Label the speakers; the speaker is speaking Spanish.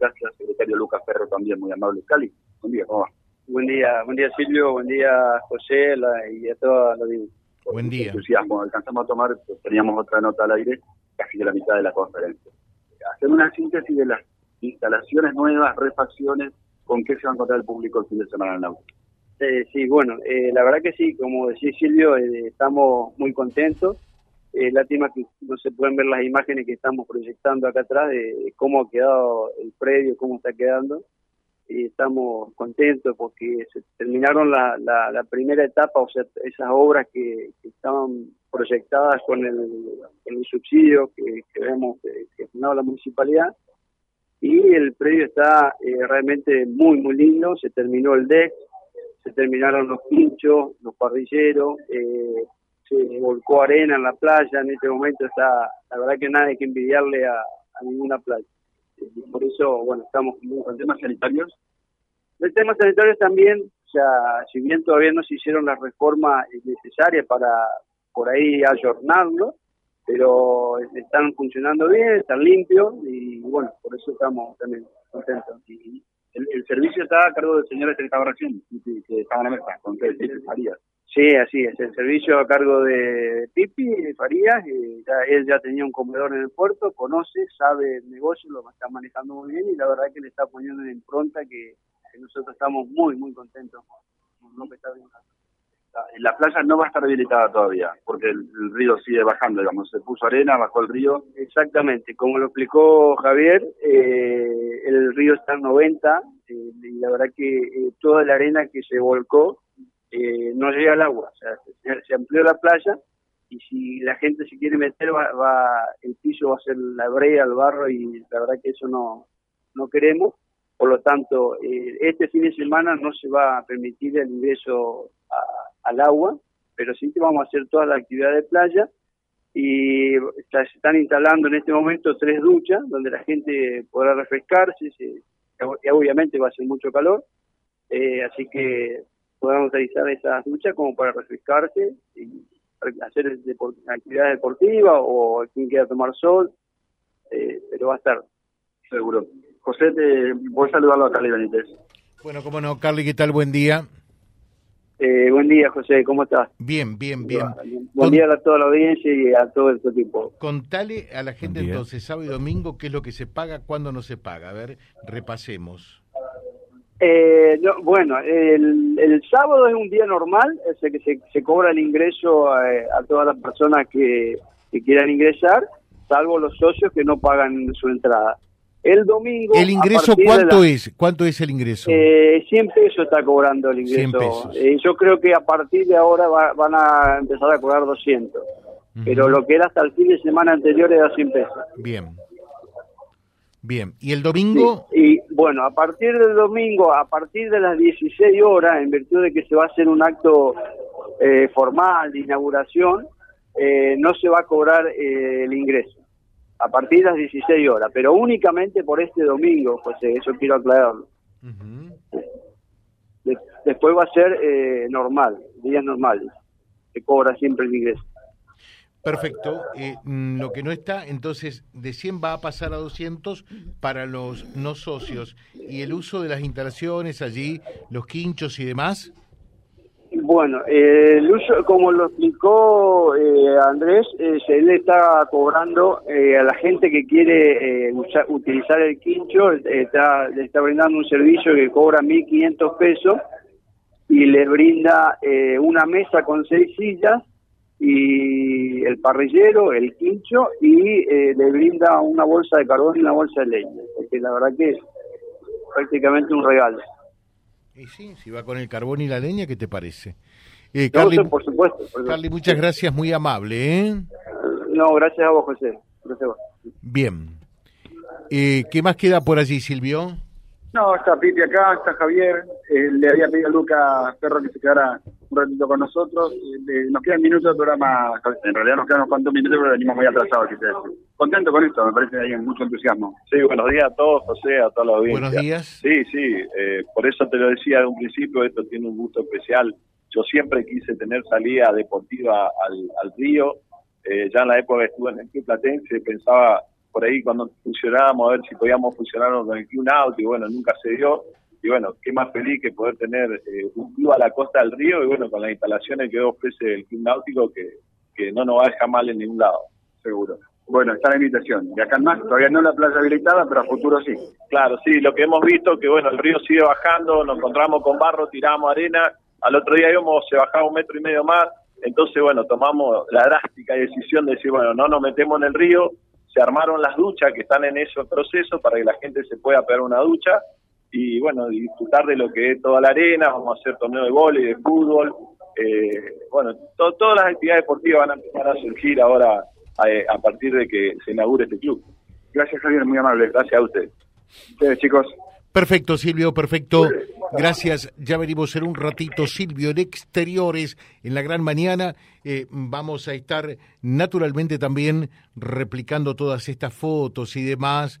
Speaker 1: Gracias, secretario Lucas Ferro también, muy amable. Cali, buen día, ¿cómo va?
Speaker 2: Buen día, buen día Silvio, buen día José y a la vida.
Speaker 3: Buen día.
Speaker 1: Entusiasmo, alcanzamos a tomar, pues, teníamos otra nota al aire, casi de la mitad de la conferencia. Hacer una síntesis de las instalaciones nuevas, refacciones, con qué se va a encontrar el público el fin de semana en Náutico.
Speaker 2: Eh, sí, bueno, eh, la verdad que sí, como decía Silvio, eh, estamos muy contentos. Eh, lástima que no se pueden ver las imágenes que estamos proyectando acá atrás de, cómo ha quedado el predio, cómo está quedando. Y estamos contentos porque se terminaron la, primera etapa, o sea, esas obras que, estaban proyectadas con el, subsidio que, que vemos que, la municipalidad y el predio está realmente muy, muy lindo. Se terminó el deck, se terminaron los pinchos, los parrilleros, eh, se volcó arena en la playa, en este momento está, la verdad que nada hay que envidiarle a, ninguna playa. Y por eso, bueno, estamos
Speaker 1: con temas sanitarios.
Speaker 2: El tema sanitarios también, sea, si bien todavía no se hicieron las reformas necesarias para por ahí ayornarlo, pero están funcionando bien, están limpios y bueno, por eso estamos también contentos.
Speaker 1: Y el, servicio está a cargo del señor este estaba recién, que estaba en la mesa, con Farías.
Speaker 2: Sí, así es. El servicio a cargo de Pipi Farías. Eh, ya, él ya tenía un comedor en el puerto, conoce, sabe el negocio, lo está manejando muy bien y la verdad que le está poniendo en impronta que, nosotros estamos muy, muy contentos con lo que está viendo.
Speaker 1: La playa no va a estar habilitada todavía, porque el, río sigue bajando, digamos, se puso arena, bajó el río.
Speaker 2: Exactamente, como lo explicó Javier, eh, el río está en 90 eh, y la verdad que toda la arena que se volcó eh, no llega al agua, o sea, se, amplió la playa y si la gente se quiere meter, va, el piso va a ser la brea, el barro y la verdad que eso no, no queremos. Por lo tanto, eh, este fin de semana no se va a permitir el ingreso al agua, pero sí que vamos a hacer toda la actividad de playa. Y se están instalando en este momento tres duchas donde la gente podrá refrescarse, se, obviamente va a ser mucho calor, eh, así que podamos utilizar esas duchas como para refrescarse y hacer actividades deportivas o quien quiera tomar sol, eh, pero va a estar.
Speaker 1: Seguro. José, te voy a saludarlo a Carly Benítez.
Speaker 3: Bueno, cómo no, Carly, ¿qué tal? Buen día.
Speaker 2: Eh, buen día, José, ¿cómo estás?
Speaker 3: Bien, bien, bien.
Speaker 2: Buen día a toda la audiencia y a todo el equipo.
Speaker 3: Contale a la gente entonces, sábado y domingo, qué es lo que se paga, cuándo no se paga. A ver, repasemos.
Speaker 2: Eh, bueno, el, sábado es un día normal, es que se, se cobra el ingreso eh, a, todas las personas que, quieran ingresar, salvo los socios que no pagan su entrada. El domingo.
Speaker 3: ¿El ingreso cuánto es? ¿Cuánto es el ingreso?
Speaker 2: Eh, 100 pesos está cobrando el ingreso. Eh, yo creo que a partir de ahora van a empezar a cobrar 200. Pero lo que era hasta el fin de semana anterior era 100 pesos.
Speaker 3: Bien. Bien, ¿y el domingo?
Speaker 2: Y bueno, a partir del domingo, a partir de las 16 horas, en virtud de que se va a hacer un acto eh, formal de inauguración, eh, no se va a cobrar eh, el ingreso. A partir de las 16 horas, pero únicamente por este domingo, José, eso quiero aclararlo. después va a ser normal, días normales. Se cobra siempre el ingreso.
Speaker 3: Perfecto. Eh, mm, lo que no está, entonces, de 100 va a pasar a 200 para los no socios. ¿Y el uso de las instalaciones allí, los quinchos y demás?
Speaker 2: Bueno, el uso, como lo explicó eh, Andrés, eh, se le está cobrando a la gente que quiere utilizar el quincho, está, le está brindando un servicio que cobra 1.500 pesos y le brinda una mesa con seis sillas y el parrillero, el quincho y eh, le brinda una bolsa de carbón y una bolsa de leña, porque la verdad que es prácticamente un regalo.
Speaker 3: Y sí, si va con el carbón y la leña, ¿qué te parece?
Speaker 2: Eh, por supuesto.
Speaker 3: Carly, muchas gracias, muy amable. ¿eh?
Speaker 2: No, gracias a vos, José. Gracias a vos.
Speaker 3: Bien. Eh, ¿Qué más queda por allí, Silvio?
Speaker 4: No, está Pipi acá, está Javier. Eh, le había pedido a Luca Perro que se quedara un ratito con nosotros. Eh, nos quedan minutos del programa. En realidad nos quedan unos cuantos minutos, pero venimos muy atrasados. Contento con esto, me parece que hay mucho entusiasmo.
Speaker 1: Sí, buenos días a todos, José, a toda la audiencia.
Speaker 3: Buenos días.
Speaker 1: Sí, sí, eh, por eso te lo decía de un principio, esto tiene un gusto especial. Yo siempre quise tener salida deportiva al, río. ya en la época que estuve en el Club Platense pensaba
Speaker 5: por ahí cuando funcionábamos, a ver si podíamos funcionar con el Club Náutico, y bueno, nunca se dio. Y bueno, qué más feliz que poder tener eh, un club a la costa del río y bueno, con las instalaciones que ofrece el Club Náutico, que, que no nos va a dejar mal en ningún lado, seguro.
Speaker 4: Bueno, está la invitación. Y acá más, todavía no la playa habilitada, pero a futuro sí.
Speaker 5: Claro, sí, lo que hemos visto que bueno, el río sigue bajando, nos encontramos con barro, tiramos arena, al otro día íbamos, se bajaba un metro y medio más, entonces bueno, tomamos la drástica decisión de decir, bueno, no nos metemos en el río, se armaron las duchas que están en ese proceso para que la gente se pueda pegar una ducha y bueno, disfrutar de lo que es toda la arena, vamos a hacer torneo de vóley, de fútbol, eh, bueno, todas las actividades deportivas van a empezar a surgir ahora a, partir de que se inaugure este club.
Speaker 4: Gracias Javier, muy amable.
Speaker 5: Gracias a usted.
Speaker 4: Ustedes chicos.
Speaker 3: Perfecto, Silvio, perfecto. Gracias. Ya venimos en un ratito, Silvio, en exteriores, en la gran mañana. Eh, vamos a estar naturalmente también replicando todas estas fotos y demás